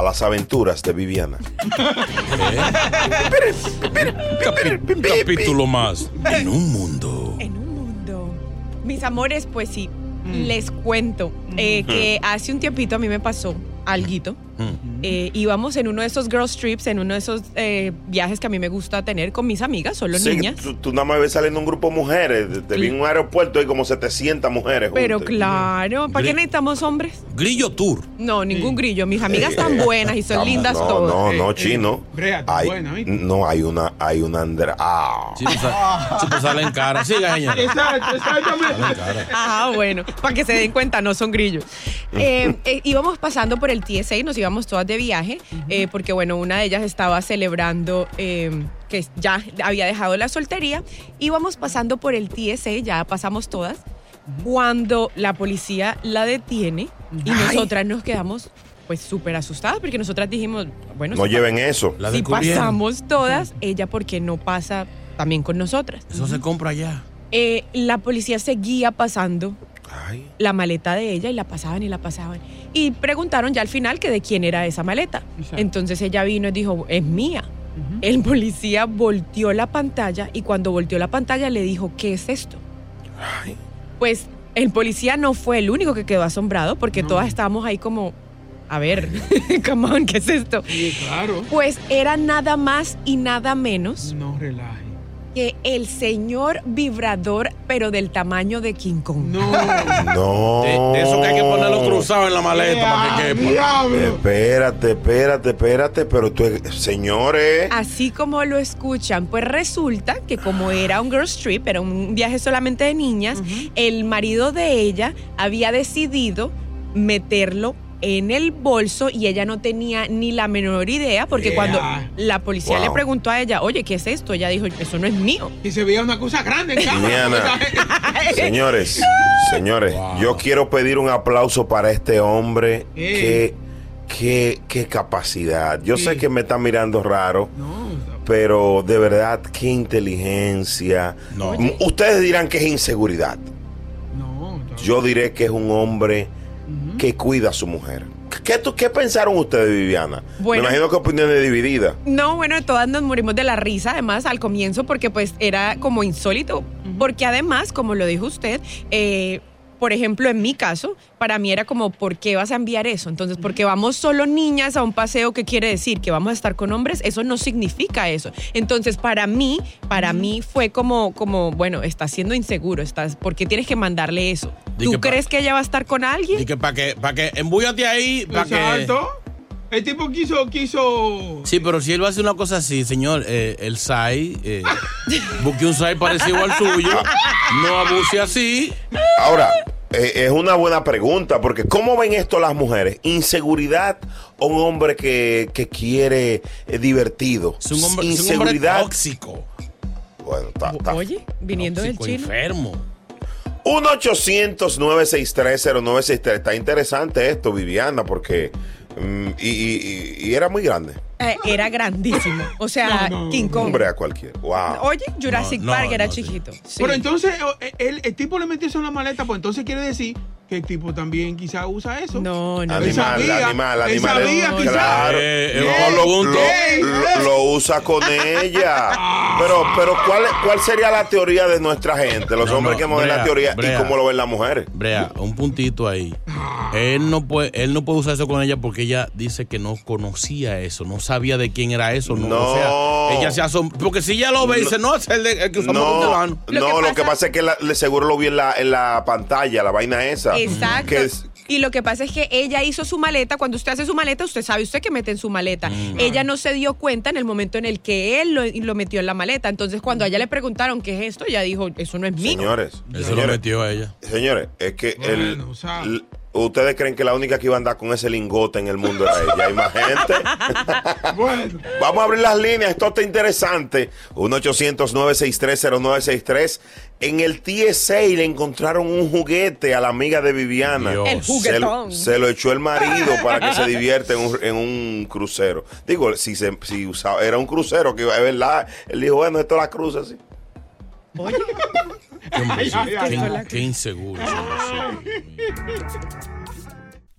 a las aventuras de Viviana. Un capítulo más. En un mundo. En un mundo. Mis amores, pues sí, les cuento eh, que hace un tiempito a mí me pasó alguito. Eh, íbamos en uno de esos girls trips, en uno de esos eh, viajes que a mí me gusta tener con mis amigas, solo Sí, niñas. tú, tú nada más ves saliendo un grupo de mujeres. Te- Te vi en un aeropuerto y como 700 mujeres. Pero juntas. claro, ¿para qué necesitamos hombres? Grillo Tour. No, ningún grillo. Mis amigas están buenas y son lindas no, todas. No, no, Eh, chino. eh, Brea, Hay- buena, no, hay una, hay una Andrea. Ah. Si te, sa- si te sale en cara. Siga, señor. Exacto, exactamente. Sale en cara. Ah, bueno, para que se den cuenta, no son grillos. Eh, eh, íbamos pasando por el TSA y nos íbamos todas de viaje, eh, porque bueno, una de ellas estaba celebrando eh, que ya había dejado la soltería. Íbamos pasando por el TSA, ya pasamos todas, cuando la policía la detiene y nosotras nos quedamos pues súper asustadas, porque nosotras dijimos, bueno, No si lleven eso. La si pasamos todas, ella porque no pasa también con nosotras. Eso se compra ya. Eh, la policía seguía pasando Ay. la maleta de ella y la pasaban y la pasaban. Y preguntaron ya al final que de quién era esa maleta. Exacto. Entonces ella vino y dijo, es mía. El policía volteó la pantalla y cuando volteó la pantalla le dijo, ¿qué es esto? Ay. Pues el policía no fue el único que quedó asombrado porque No. todas estábamos ahí como, a ver, come on, ¿qué es esto? Sí, claro. Pues era nada más y nada menos No relaje. Que el señor vibrador, pero del tamaño de King Kong. No. No. De, de eso que hay que ponerlo cruzado en la maleta para que ¡Ah, quepa. diablo! Espérate, espérate, espérate, pero tú, señores. Así como lo escuchan, pues resulta que como era un girls trip, era un viaje solamente de niñas, el marido de ella había decidido meterlo en el bolso y ella no tenía ni la menor idea porque Yeah. cuando la policía Wow. le preguntó a ella, oye, ¿qué es esto? Ella dijo, eso no es mío. Y se veía una cosa grande en cámara. Diana. Señores, señores, Wow. yo quiero pedir un aplauso para este hombre. Eh. Qué, qué, qué capacidad. Yo sé que me está mirando raro, No, pero de verdad, qué inteligencia. No. Ustedes dirán que es inseguridad. no. no. Yo diré que es un hombre. Que cuida a su mujer. ¿Qué, tú- qué pensaron ustedes, Viviana? Bueno. Me imagino que opiniones divididas. No, bueno, todas nos morimos de la risa, además, al comienzo, porque pues era como insólito. Porque además, como lo dijo usted, eh, por ejemplo, en mi caso, para mí era como, ¿por qué vas a enviar eso? Entonces, porque vamos solo niñas a un paseo, ¿qué quiere decir? Que vamos a estar con hombres, eso no significa eso. Entonces, para mí, para mí fue como, como bueno, estás siendo inseguro, estás, ¿por qué tienes que mandarle eso? ¿Tú que pa- crees que ella va a estar con alguien? Y que para que, para que embúyate ahí, para que. El tipo quiso, quiso. Sí, pero si él va a hacer una cosa así, señor, eh, el SAI, eh, busque un SAI parecido al suyo, no abuse así. Ahora, eh, es una buena pregunta, porque ¿cómo ven esto las mujeres? ¿Inseguridad o un hombre que, que quiere eh, divertido? Es un hombre, es un hombre Inseguridad. tóxico. Bueno, está, está. Oye, viniendo del tóxico, chino. enfermo. 1-800-963-0963. Está interesante esto, Viviana, porque. Mm, y, y- y- y era muy grande. Eh, era grandísimo. O sea, No, no, King Kong. Hombre a cualquier. Wow. Oye, Jurassic No, no, Park era chiquito. Sí. Pero entonces eh, el, el tipo le metió eso en la maleta, pues entonces quiere decir que el tipo también quizá usa eso. No, no. Él Animal, sabía, animal, él animal. sabía, eh, quizás. claro. Eh, eh, No, lo, lo- usa con ella. Pero, pero ¿cuál, ¿cuál sería la teoría de nuestra gente? Los No, hombres no, que hemos la Brea, teoría y cómo lo ven las mujeres. Brea, un puntito ahí. Él no puede, él no puede usar eso con ella porque ella dice que no conocía eso, no sabía de quién era eso, no, No. o sea, ella se asombra, porque si ella lo ve y dice, no, es el, de- el que usamos No, fulano". Lo no, que lo que pasa- pasa es que la- le- seguro lo vi en la, en la pantalla, la vaina esa. Exacto. Que es- Y lo que pasa es que ella hizo su maleta. Cuando usted hace su maleta, usted sabe usted que mete en su maleta. Mm. Ella no se dio cuenta en el momento en el que él lo, lo metió en la maleta. Entonces, cuando a ella le preguntaron qué es esto, ella dijo, eso no es mío. señores, se lo metió a ella. señores, es que el, Bueno, o sea. Ustedes creen que la única que iba a andar con ese lingote en el mundo era ella. Hay más gente. Bueno, Vamos a abrir las líneas, esto está interesante. 1-800-963-0963. En el TSA le encontraron un juguete a la amiga de Viviana. Dios. El Se, juguetón. se lo echó el marido para que se divierta en un, en un crucero. Digo, si, se, si usaba, era un crucero, que iba- es verdad. Él dijo, bueno, esto la cruza así. Qué, ay, ay, qué- ay. qué inseguro.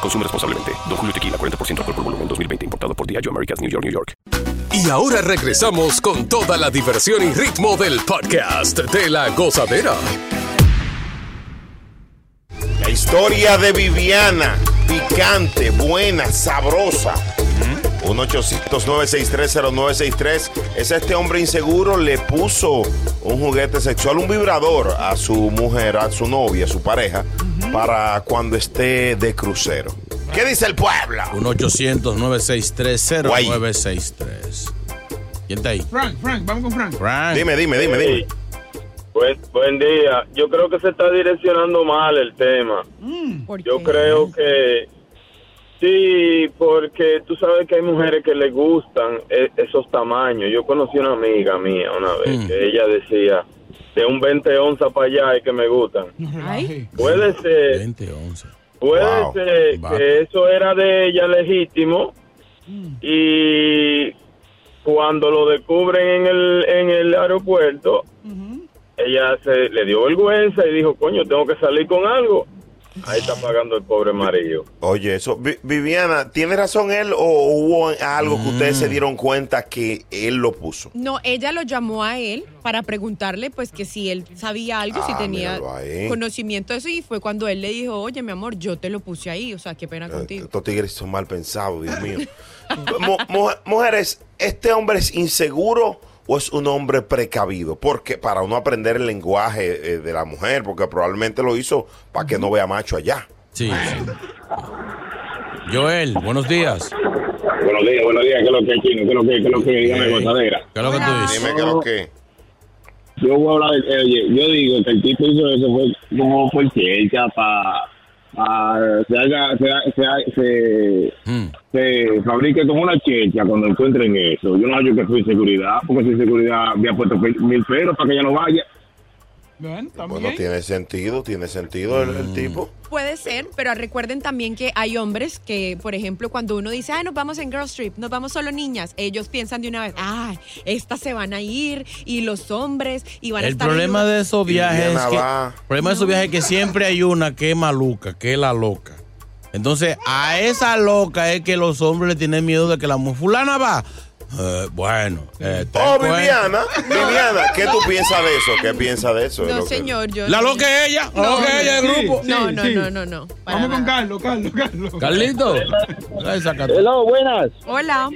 Consume responsablemente. Don Julio Tequila, 40% alcohol por volumen, 2020. Importado por Diageo Americas, New York, New York. Y ahora regresamos con toda la diversión y ritmo del podcast de la gozadera. La historia de Viviana, picante, buena, sabrosa. 1-800-963-0963. Es este hombre inseguro, le puso un juguete sexual, un vibrador a su mujer, a su novia, a su pareja, para cuando esté de crucero. ¿Qué dice el pueblo? 1-800-963-0963. ¿Quién está ahí? Frank, Frank, vamos con Frank. Frank. Dime, dime, dime, dime. Buen, buen día. Yo creo que se está direccionando mal el tema. ¿Por Yo qué? creo que sí, porque tú sabes que hay mujeres que les gustan e- esos tamaños. Yo conocí una amiga mía una vez Mm. que ella decía de un 20 onzas para allá es que me gustan. Ay. Puede ser, 20, 11. puede Wow. ser Va. que eso era de ella legítimo y cuando lo descubren en el en el aeropuerto ella se le dio vergüenza y dijo, coño, tengo que salir con algo. Ahí está pagando el pobre marido. Oye, eso, Vi- Viviana, ¿tiene razón él o hubo algo que ustedes se dieron cuenta que él lo puso? No, ella lo llamó a él para preguntarle pues que si él sabía algo, si Ah, tenía conocimiento de eso y fue cuando él le dijo, oye mi amor, yo te lo puse ahí, o sea, qué pena Eh, contigo. Estos tigres son mal pensados, Dios mío. Mu- mu- mujeres, ¿este hombre es inseguro o es un hombre precavido? Porque para uno aprender el lenguaje eh, de la mujer, porque probablemente lo hizo para que no vea macho allá. Sí. Joel, buenos días. Buenos días, buenos días. ¿Qué es lo que chino? ¿Qué es lo que, qué es lo que dígame, Eh, gozadera? ¿Qué es lo que tú dices? Dime que lo que. Yo voy a hablar, de- eh, oye, yo digo que el tipo hizo eso fue como por ciencia, para se haga, se, se, se, Mm. se fabrique como una checha cuando encuentren eso. Yo no hallo que fue inseguridad, porque si inseguridad había puesto mil- peros para que ella no vaya. Bueno, también. Bueno, tiene sentido, tiene sentido el, el tipo. Puede ser, pero recuerden también que hay hombres que, por ejemplo, cuando uno dice, ay, nos vamos en Girls Trip, nos vamos solo niñas, ellos piensan de una vez, ay, estas se van a ir y los hombres y van a El estar... en problema un-". de esos viajes es que, el problema de esos viajes es que siempre hay una que es maluca, que es la loca. Entonces, a esa loca es que los hombres le tienen miedo de que la mujer fulana va. Eh, bueno. eh, Oh. Viviana, Viviana, ¿qué tú piensas de eso? ¿Qué piensas de eso? No, lo que- señor, yo. La loca es ella. La loca es ella del grupo. sí. No, no, no, no, no. para Vamos con. Carlos, Carlos, Carlos. Carlito. Hello, buenas. Hola.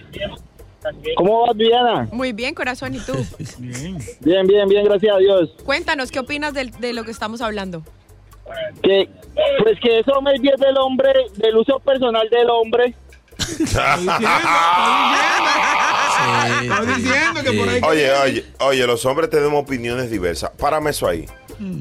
¿Cómo vas, Diana? Muy bien, corazón, ¿y tú? Bien. Bien, bien, bien, gracias a Dios. Cuéntanos, ¿qué opinas de, lo que estamos hablando? Que, pues que eso me es del hombre, del uso personal del hombre. Estoy diciendo, Sí, estoy diciendo que por ahí. Oye, oye, oye, los hombres tenemos opiniones diversas. Párame eso ahí.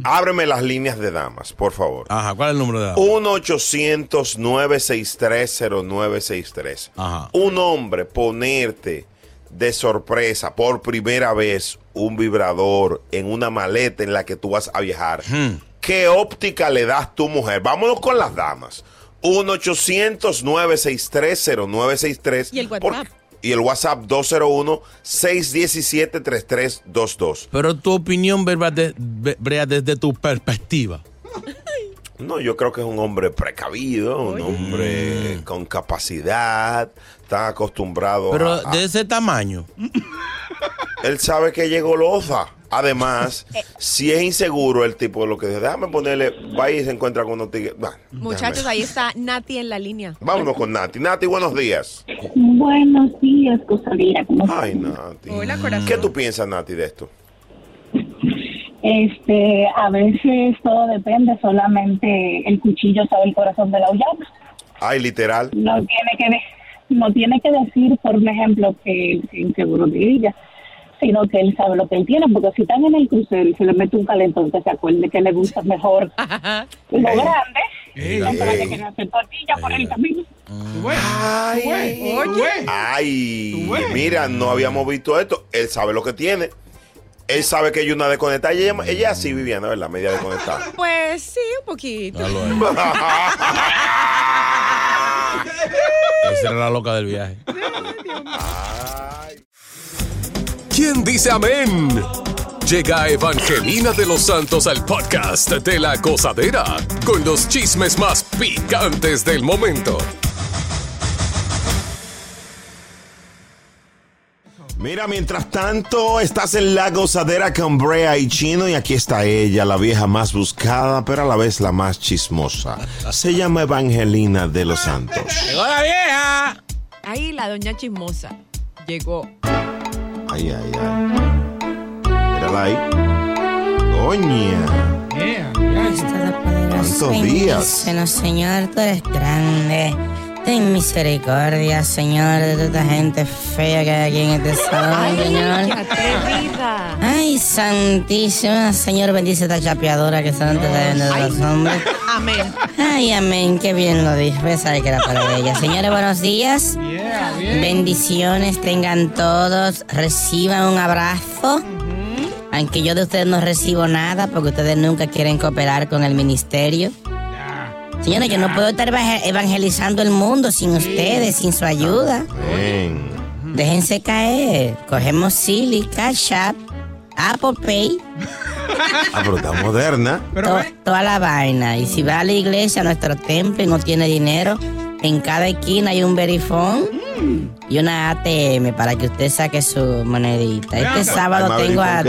Ábreme las líneas de damas, por favor. Ajá, ¿cuál es el número de edad? 1-800-963-0963. Ajá. Un hombre ponerte de sorpresa por primera vez un vibrador en una maleta en la que tú vas a viajar. Hmm. ¿Qué óptica le das tu mujer? Vámonos con las damas. 1-800-963-0963. ¿Y el WhatsApp? Y el WhatsApp 201-617-3322. Pero tu opinión, Brea, desde tu perspectiva. No, yo creo que es un hombre precavido, un hombre con capacidad, está acostumbrado Pero a, de ese tamaño. Él sabe que llegó loza. Además, si es inseguro el tipo, lo que dice, déjame ponerle, va y se encuentra con unos tigres. Bueno, Muchachos, déjame. ahí está Nati en la línea. Vámonos con Nati. Nati, buenos días. Buenos días, Cosalía. ¿Cómo estás? Ay, Nati. Hola, corazón. ¿Qué tú piensas, Nati, de esto? Este, a veces todo depende, solamente el cuchillo sabe el corazón de la llama. Ay, literal. No tiene que de- no tiene que decir, por ejemplo, que es inseguro de ella, sino que él sabe lo que él tiene, porque si están en el crucero y se le mete un calentón, que se acuerde que le gusta mejor lo grande, para que no hacer tortilla por el camino. Ay, ves. mira, no habíamos visto esto. Él sabe lo que tiene. Él sabe que hay una desconectada. Ella, ella sí, Viviana, ¿verdad? Media desconectada. Pues sí, un poquito. Esa era la loca del viaje. ¿Quién dice amén? Llega Evangelina de los Santos al podcast de la gozadera con los chismes más picantes del momento. Mira, mientras tanto, estás en la gozadera con Brea y Chino y aquí está ella, la vieja más buscada, pero a la vez la más chismosa. Se llama Evangelina de los Santos. ¡Llegó la vieja! Ahí la doña chismosa llegó. Ay, ay, ay. Mírala ahí. Doña. Yeah. ¿Cuántos días? Bueno, Señor, tú eres grande. Ten misericordia, Señor, de toda esta gente fea que hay aquí en este salón, Señor. Ay, santísima, Señor, bendice esta chapeadora que son antes de de los hombres. Amén. Ay, amén, qué bien lo dije. Voy a saber que era para ella. Señores, buenos días. Yeah, bien. Bendiciones tengan todos. Reciban un abrazo. Aunque yo de ustedes no recibo nada porque ustedes nunca quieren cooperar con el ministerio. Señores, yo no puedo estar eva- evangelizando el mundo sin ustedes, sin su ayuda. Déjense caer. Cogemos Silly, Cash App, Apple Pay, Ah, pero está moderna. To- toda la vaina. Y si va a la iglesia, a nuestro templo y no tiene dinero, en cada esquina hay un verifón y una ATM para que usted saque su monedita. Este sábado Ay, tengo a,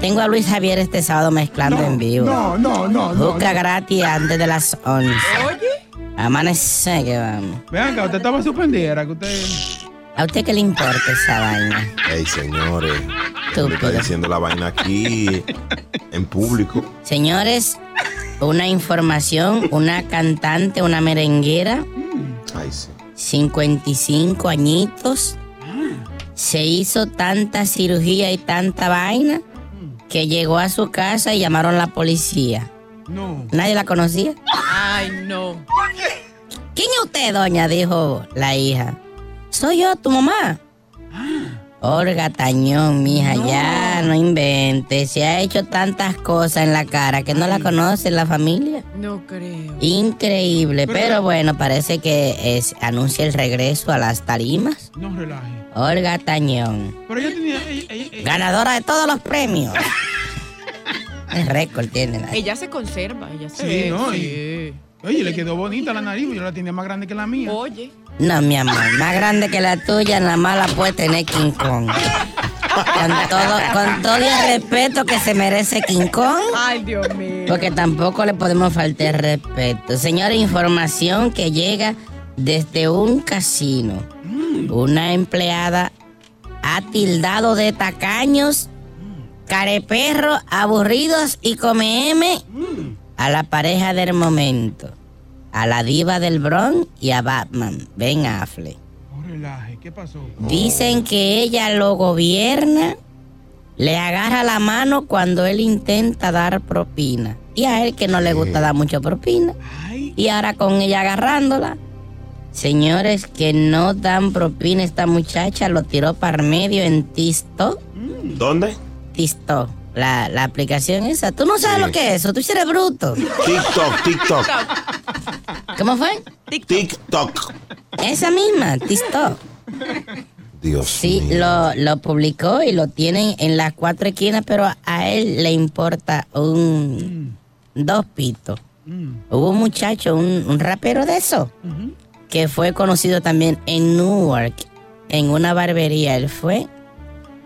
tengo a Luis Javier este sábado mezclando en vivo. no, no, no, no. Busca no. gratis antes de las 11. Oye, Amanece que vamos. Vean acá, usted estaba suspendida, era que usted. ¿A usted qué le importa esa vaina? Ey, señores. Le está diciendo la vaina aquí en público. Señores, una información, una cantante, una merenguera, Ay, sí. 55 añitos, se hizo tanta cirugía y tanta vaina que llegó a su casa y llamaron a la policía. No. Nadie la conocía. ay, no. ¿Quién es usted, doña? Dijo la hija. Soy yo, tu mamá. Olga Tañón, mija, ya no inventes. Se ha hecho tantas cosas en la cara que no la conoce la familia. No creo. Increíble, pero bueno, parece que es, anuncia el regreso a las tarimas. No relaje. Olga Tañón, Pero ella tenía. ella- ella- ella- ganadora de todos los premios. El récord tiene. la- Ella se conserva, ella se Sí, ve, ¿no? sí. Oye, le quedó bonita la nariz, yo la tenía más grande que la mía. Oye, No, mi amor, más grande que la tuya, nada más la puede tener King Kong. Con todo, con todo el respeto que se merece King Kong. Ay, Dios mío. Porque tampoco le podemos faltar respeto. Señora, información que llega desde un casino. Una empleada ha tildado de tacaños, careperro, aburridos y come M a la pareja del momento. A la diva del Bronx y a Batman, Ben Affleck. No relaje, ¿qué pasó? Dicen que ella lo gobierna, le agarra la mano cuando él intenta dar propina. Y a él que no le gusta dar mucha propina. Y ahora con ella agarrándola. Señores que no dan propina, esta muchacha lo tiró para medio en Tisto. ¿Dónde? Tisto. La, la aplicación esa. Tú no sabes Sí. lo que es eso, tú eres bruto. TikTok, TikTok. ¿Cómo fue? TikTok. Esa misma, Tisto. Dios Sí, lo, lo publicó y lo tienen en las cuatro esquinas, pero a él le importa un dos pitos. Hubo un muchacho, un, un rapero de eso, que fue conocido también en Newark, en una barbería. Él fue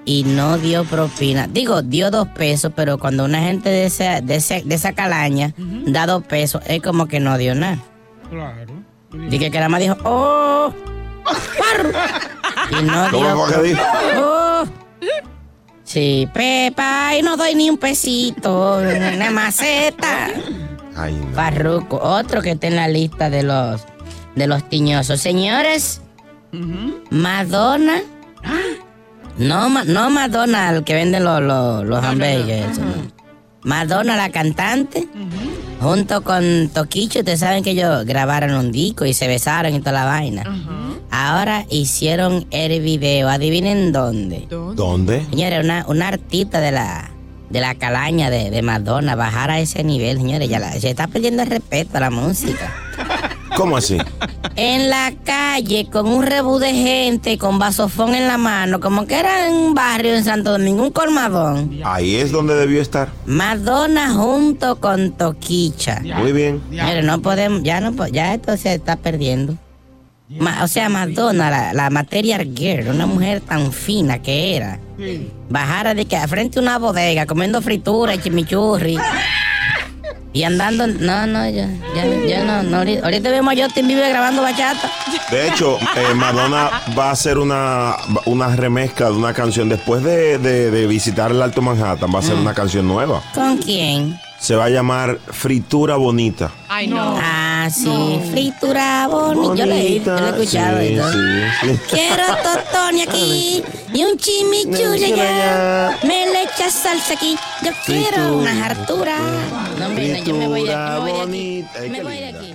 y no dio propina. Digo, dio dos pesos, pero cuando una gente de esa, de esa calaña da dos pesos, es como que no dio nada. Claro. Dije que nada más dijo, ¡oh! ¡Parro! Y no ¿Cómo dio. dijo? ¡Oh! Sí, Pepa, y no doy ni un pesito, una maceta. Ay, no. Farruco, otro que está en la lista de los de los tiñosos. Señores, Madonna. No, Ma- no Madonna, el que vende los, los, los hamburgues. no. Madonna, la cantante, junto con Toquicho, ustedes saben que ellos grabaron un disco y se besaron y toda la vaina. Ahora hicieron el video, adivinen dónde. ¿Dónde? Señores, una, una artista de la, de la calaña de, de Madonna, bajar a ese nivel, señores, ya la- se está perdiendo el respeto a la música. ¿Cómo así? En la calle, con un rebú de gente, con vasofón en la mano, como que era en un barrio en Santo Domingo, un colmadón. Ahí es donde debió estar. Madonna junto con Toquicha. Muy bien. Mire, no podemos, ya no ya esto se está perdiendo. Ma- o sea, Madonna, la, la material girl, una mujer tan fina que era. Bajara de que a frente a una bodega comiendo fritura y chimichurri. Y andando, no, no, yo, ya, yo no, no, ahorita, ahorita vemos a Justin Bieber grabando bachata. De hecho, eh, Madonna va a hacer una, una remezcla de una canción. Después de, de- de visitar el Alto Manhattan, va a hacer una canción nueva. ¿Con quién? Se va a llamar Fritura Bonita. Ay, no. Ah, sí, fritura bonita. Yo le, yo he escuchado Sí, sí. Quiero totoni aquí y un chimichurri allá. Me le echas salsa aquí. Yo quiero una hartura. No, mira, yo me voy de aquí. Me voy de aquí.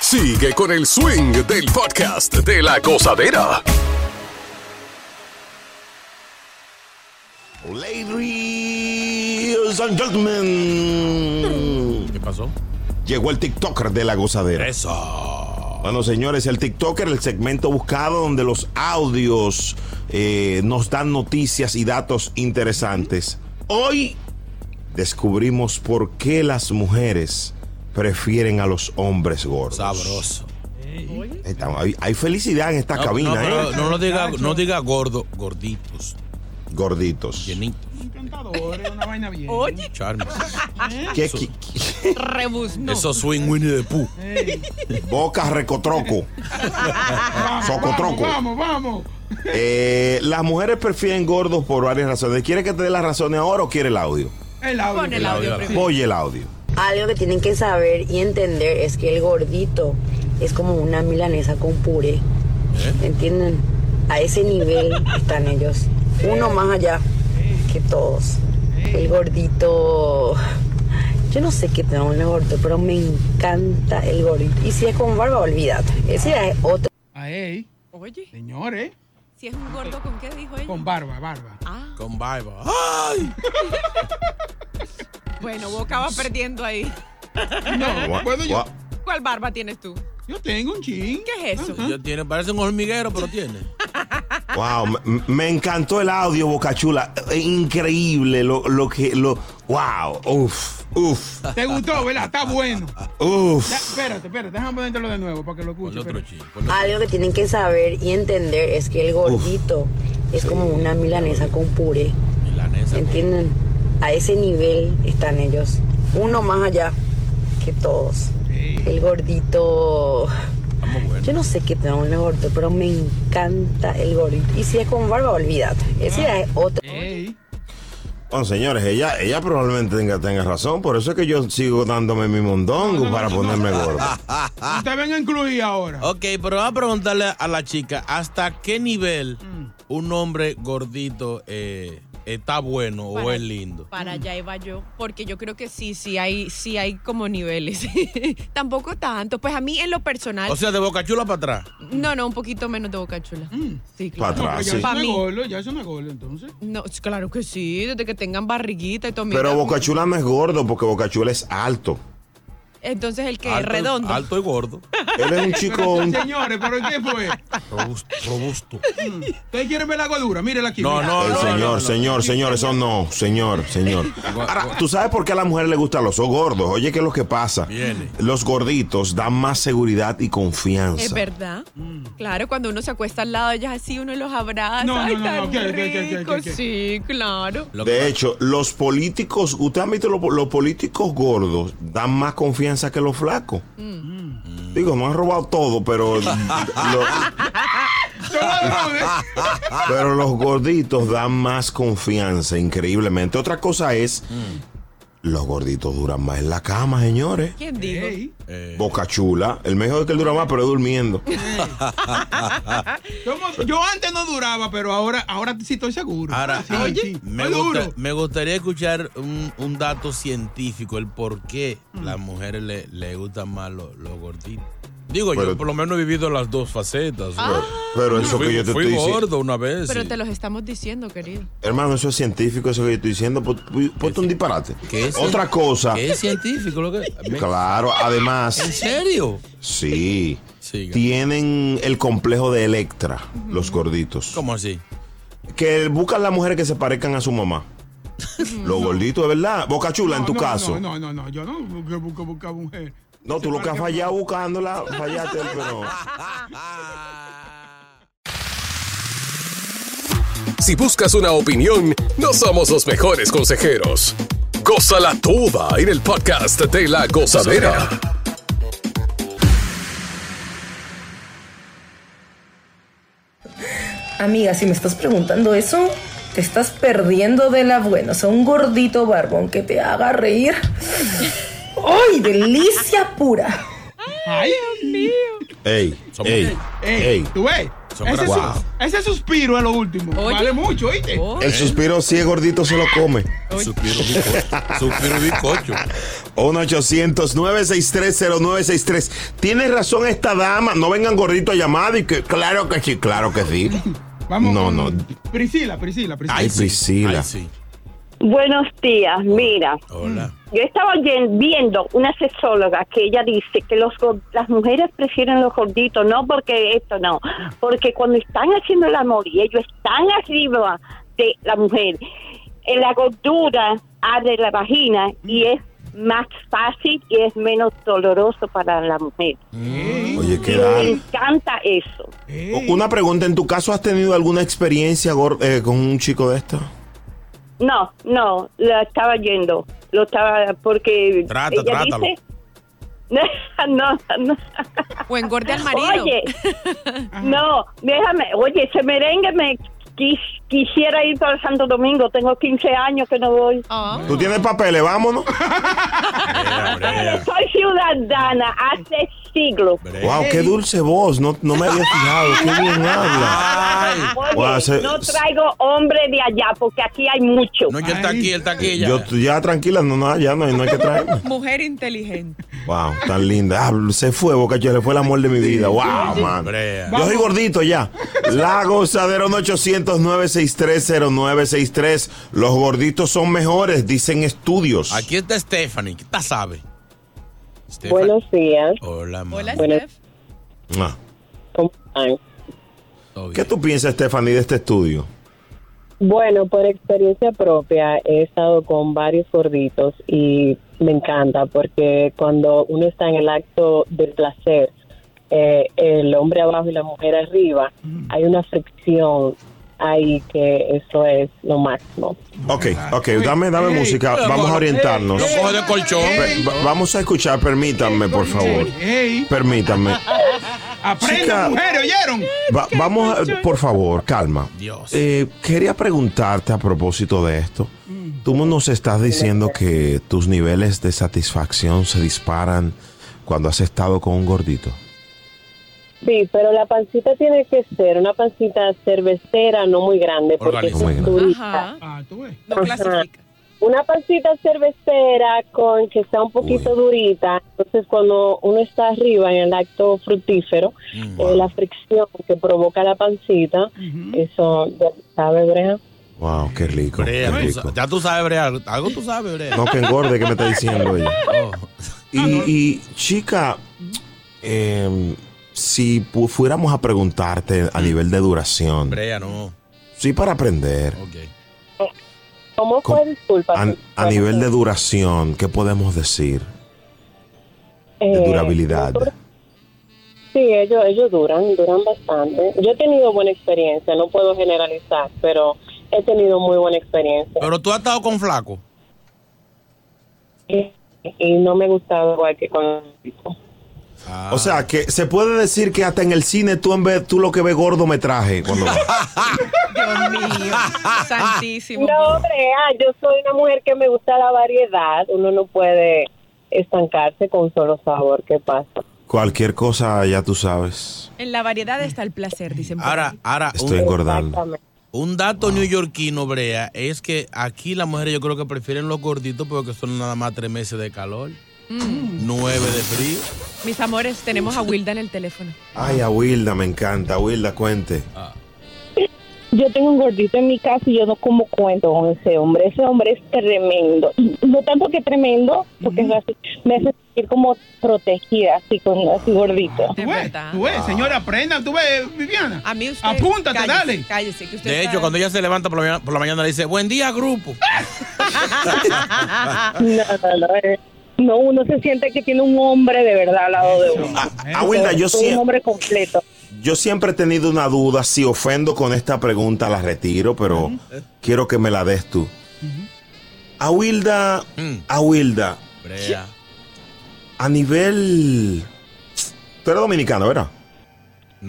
Sigue con el swing del podcast de la gozadera. Ladies and gentlemen. ¿Qué pasó? Llegó el TikToker de la gozadera. Eso. Bueno, señores, el TikToker, el segmento buscado donde los audios eh, nos dan noticias y datos interesantes. Hoy descubrimos por qué las mujeres prefieren a los hombres gordos. Sabroso. Estamos- hay, hay felicidad en esta No, cabina, no, pero ¿eh? no lo diga, no diga gordo, gorditos. Gorditos. Encantadores, una vaina bien. Oye. Charme. ¿Qué, Eso- qué- Rebuzno. Eso swing Winnie the Pooh. Boca recotroco. Socotroco. Vamos, vamos. Eh, las mujeres prefieren gordos por varias razones. ¿Quiere que te dé las razones ahora o quiere el audio? El audio. Pon el audio primero. Oye el audio. Algo que tienen que saber y entender es que el gordito es como una milanesa con puré. ¿Entienden? A ese nivel están ellos. Uno más allá que todos. El gordito. Yo no sé qué tengo el gordito, pero me encanta el gordito. Y si es con barba, olvídate. Ese ya es otro. Ahí, Oye, señores. Si es un gordo, ¿con qué dijo ella? Con barba, barba. Ah, Con barba. bueno, Boca va perdiendo ahí. No, puedo yo. ¿Cuál barba tienes tú? Yo tengo un chin. ¿Qué es eso? Yo tiene, parece un hormiguero, pero tiene. Wow, me, me encantó el audio, Bocachula. Eh, Increíble lo, lo que. Lo, wow, uf, uf, ¿Te gustó, verdad? Está bueno. uf. Ya, espérate, espérate. Déjame ponértelo de nuevo para que lo escuche. Otro ponle- Algo que tienen que saber y entender es que el gordito es como una milanesa con puré. Milanesa. ¿Entienden? A ese nivel están ellos. Uno más allá que todos. El gordito. Yo no sé qué tengo el gordito, pero me encanta el gordito. Y si es con barba, olvídate. Ese es otro. Ey, Bueno, señores, ella, ella probablemente tenga, tenga razón. Por eso es que yo sigo dándome mi mondongo No, no, para no, ponerme no. gordo. Usted venga a incluir ahora. Ok, pero vamos a preguntarle a la chica, ¿hasta qué nivel un hombre gordito eh, está bueno o Para- es lindo? Para allá iba yo, porque yo creo que sí, sí hay, sí hay como niveles. Tampoco tanto. Pues a mí en lo personal, O sea, de boca chula para atrás. no, no, un poquito menos de boca chula. Sí, Pa' claro. atrás, sí. no es mí. gordo, ya es gordo, entonces. No, claro que sí, desde que tengan barriguita y todo. Pero mira. Bocachula no es gordo porque Bocachula es alto. Entonces el que es Alto redondo. Alto y gordo. Él es un chico. un- Señores, ¿pero qué fue? Robusto. robusto. ¿Ustedes quieren ver la gordura? Mírela aquí. No, mira. no, El no, señor, no, no. señor, señor, eso no, señor, señor. Ahora, ¿tú sabes por qué a las mujeres les gustan los gordos? Oye, ¿qué es lo que pasa? Viene. Los gorditos dan más seguridad y confianza. Es verdad. Claro, cuando uno se acuesta al lado de ellas así, uno los abraza. No, no, Ay, no. Sí, claro. De hecho, los políticos, usted ha visto los, los políticos gordos dan más confianza que los flacos. Digo, no han robado todo, pero lo- pero los gorditos dan más confianza, increíblemente. Otra cosa es, los gorditos duran más en la cama, señores. ¿Quién dijo? Eh, Boca chula. El mejor es que él dura más, pero es durmiendo. yo antes no duraba, pero ahora, ahora sí estoy seguro. Ahora, Sí, oye, sí, me, gusta- me gustaría escuchar un, un dato científico, el por qué las mujeres le, le gustan más los, los gorditos. Digo, Pero- yo por lo menos he vivido las dos facetas. Pero eso fui, que yo te fui estoy diciendo. gordo una vez. Pero te los estamos diciendo, querido. Hermano, eso es científico, eso que yo estoy diciendo. Ponte un disparate. ¿Qué es Otra cien- cosa. ¿Qué es científico? Lo que, Claro, además. ¿En serio? Sí. Siga. Tienen el complejo de Electra, los gorditos. ¿Cómo así? Que buscan las mujeres que se parezcan a su mamá. Los gorditos, de verdad. Boca chula, en tu no, caso. No, no, no, no, yo no busco, busco, busco mujer. No, tú lo que has fallado buscándola, fallaste, pero. Si buscas una opinión, no somos los mejores consejeros. Gózala toda en el podcast de la gozadera. Amiga, si me estás preguntando eso, te estás perdiendo de la buena. O sea, un gordito barbón que te haga reír. ¡Ay, delicia pura! Ay, Dios mío. Ey, Somos- ey, Ey, ey. ¿tú ves? Ese, su- ese suspiro es lo último. Oye. Vale mucho, ¿oíste? El suspiro, si es gordito, se lo come. Suspiro bizcocho. Suspiro bizcocho. 1-800-963-0963. Tiene razón esta dama. No vengan gorditos a llamar y que, claro que sí, claro que sí. Vamos No, no. Priscila, Priscila, Priscila. Ay, Priscila. Ay, sí. Buenos días, mira, Hola. yo estaba viendo una sexóloga que ella dice que los las mujeres prefieren los gorditos, no porque esto no, porque cuando están haciendo el amor y ellos están arriba de la mujer, en la gordura abre la vagina y es más fácil y es menos doloroso para la mujer. Oye, ¿qué Me encanta eso. Una pregunta, ¿en tu caso has tenido alguna experiencia eh, con un chico de esto? No, no, la estaba yendo. Lo estaba porque Trata, ella trátalo. dice no, no. O engorde al marido. Oye, no, déjame, oye, ese merengue me quis- quisiera ir para Santo Domingo, tengo 15 años que no voy. ¿Tú tienes papeles? Vámonos. Soy ciudadana hace siglos. Wow, qué dulce voz. No, no me había fijado. Qué bien habla. Oye, Wow, se- no traigo hombre de allá porque aquí hay mucho. No, ya está aquí, él está aquí ya. Yo, ya tranquila, no, no, ya no, no hay que traer. Mujer inteligente. Wow, tan linda. Ah, se fue, Boca Chula, fue el amor de mi vida. Wow, man. Yo soy gordito ya. La gozadera 1-800-963-0963. Los gorditos son mejores, dicen estudios. Aquí está Stephanie, ¿qué tal sabe? Stephanie. Buenos días. Hola, mamá. Hola, Bueno. Steph. Ah. ¿Cómo están? ¿Qué tú piensas, Stephanie, de este estudio? Bueno, por experiencia propia he estado con varios gorditos y me encanta porque cuando uno está en el acto del placer, eh, el hombre abajo y la mujer arriba, hay una fricción ahí que eso es lo máximo. Ok, ok, dame, dame música. Vamos a orientarnos. Lo coge de colchón. Vamos a escuchar, permítanme, por favor. Permítanme. Aprendan, Chica. mujeres, ¿oyeron? Va- vamos, a- por favor, calma. Eh, quería preguntarte a propósito de esto. Tú nos estás diciendo que tus niveles de satisfacción se disparan cuando has estado con un gordito. Sí, pero la pancita tiene que ser una pancita cervecera, no muy grande, porque es durita. Ah, tú ves. No Ajá. clasifica. Una pancita cervecera con que sea un poquito durita. Entonces, cuando uno está arriba en el acto fructífero, eh, la fricción que provoca la pancita, eso, sabe, Brea. Wow, qué rico. Brea, qué tú rico. sa- ya tú sabes, Brea. Algo tú sabes, Brea. No, que engorde, que me está diciendo ella. Oh. Y, y, chica, em, si pu- fuéramos a preguntarte a nivel de duración, Brea, no. sí para aprender, ¿Cómo fue? Disculpa. a, a nivel de duración, ¿qué podemos decir? De Eh, durabilidad. Sí, ellos, ellos duran, duran bastante. Yo he tenido buena experiencia, no puedo generalizar, pero he tenido muy buena experiencia. Pero tú has estado con flaco. Y, y no me gustaba igual que con O sea, que se puede decir que hasta en el cine tú en vez tú lo que ves gordo me traje cuando Dios mío. Santísimo. No, Brea, yo soy una mujer que me gusta la variedad. Uno no puede estancarse con un solo sabor. ¿Qué pasa? cualquier cosa ya tú sabes. En la variedad está el placer, dicen. Ahora, ahora. Estoy engordando. Un dato neoyorquino, Brea, es que aquí las mujeres yo creo que prefieren los gorditos porque son nada más tres meses de calor, Mm. nueve de frío. Mis amores, tenemos a Wilda en el teléfono. Ay, a Wilda me encanta, Wilda, cuente. Yo tengo un gordito en mi casa y yo no como cuento con ese hombre. Ese hombre es tremendo. No tanto que tremendo, porque es así, me hace sentir como protegida, así con así gordito. Tú ves, tú ves, señora, aprendan, tú ves, Viviana. A mí usted. Apúntate, cállese, dale. Cállese, que usted De hecho, cuando ella se levanta por la, mañana, por la mañana le dice, buen día, grupo. No, no, no. No, uno se siente que tiene un hombre de verdad al lado de uno. Ah, Wilda, yo Soy sí- un hombre completo. Yo siempre he tenido una duda, si ofendo con esta pregunta la retiro, pero quiero que me la des tú. A Wilda, a Wilda, Brea. a nivel... Tú eres dominicano, ¿verdad?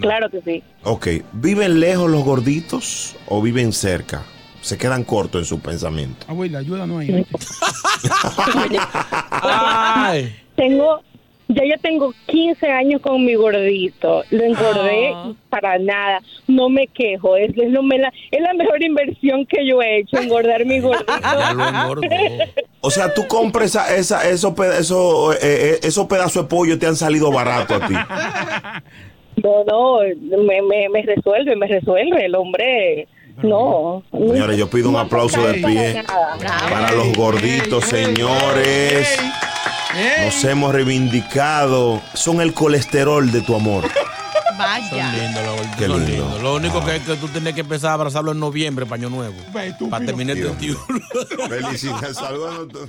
Claro que sí. Ok, ¿viven lejos los gorditos o viven cerca? Se quedan cortos en su pensamiento. Abuela, ayúdanos ahí. Tengo, ya yo tengo 15 años con mi gordito. Lo engordé para nada. No me quejo. Es, es, lo me la, es la mejor inversión que yo he hecho, engordar mi gordito. O sea, tú compras esa, esa, esos, esos, eh, eh, esos pedazos de pollo te han salido barato a ti. No, no, me, me, me resuelve, me resuelve. El hombre, no. Señores, yo pido un aplauso de pie para los gorditos, señores. Nos hemos reivindicado. Son el colesterol de tu amor. Vaya. Son lindos los gorditos, Qué son lindo. Lo único que es que tú tienes que empezar a abrazarlo en noviembre, paño nuevo. Para terminar el 21. Felicidades, saludos.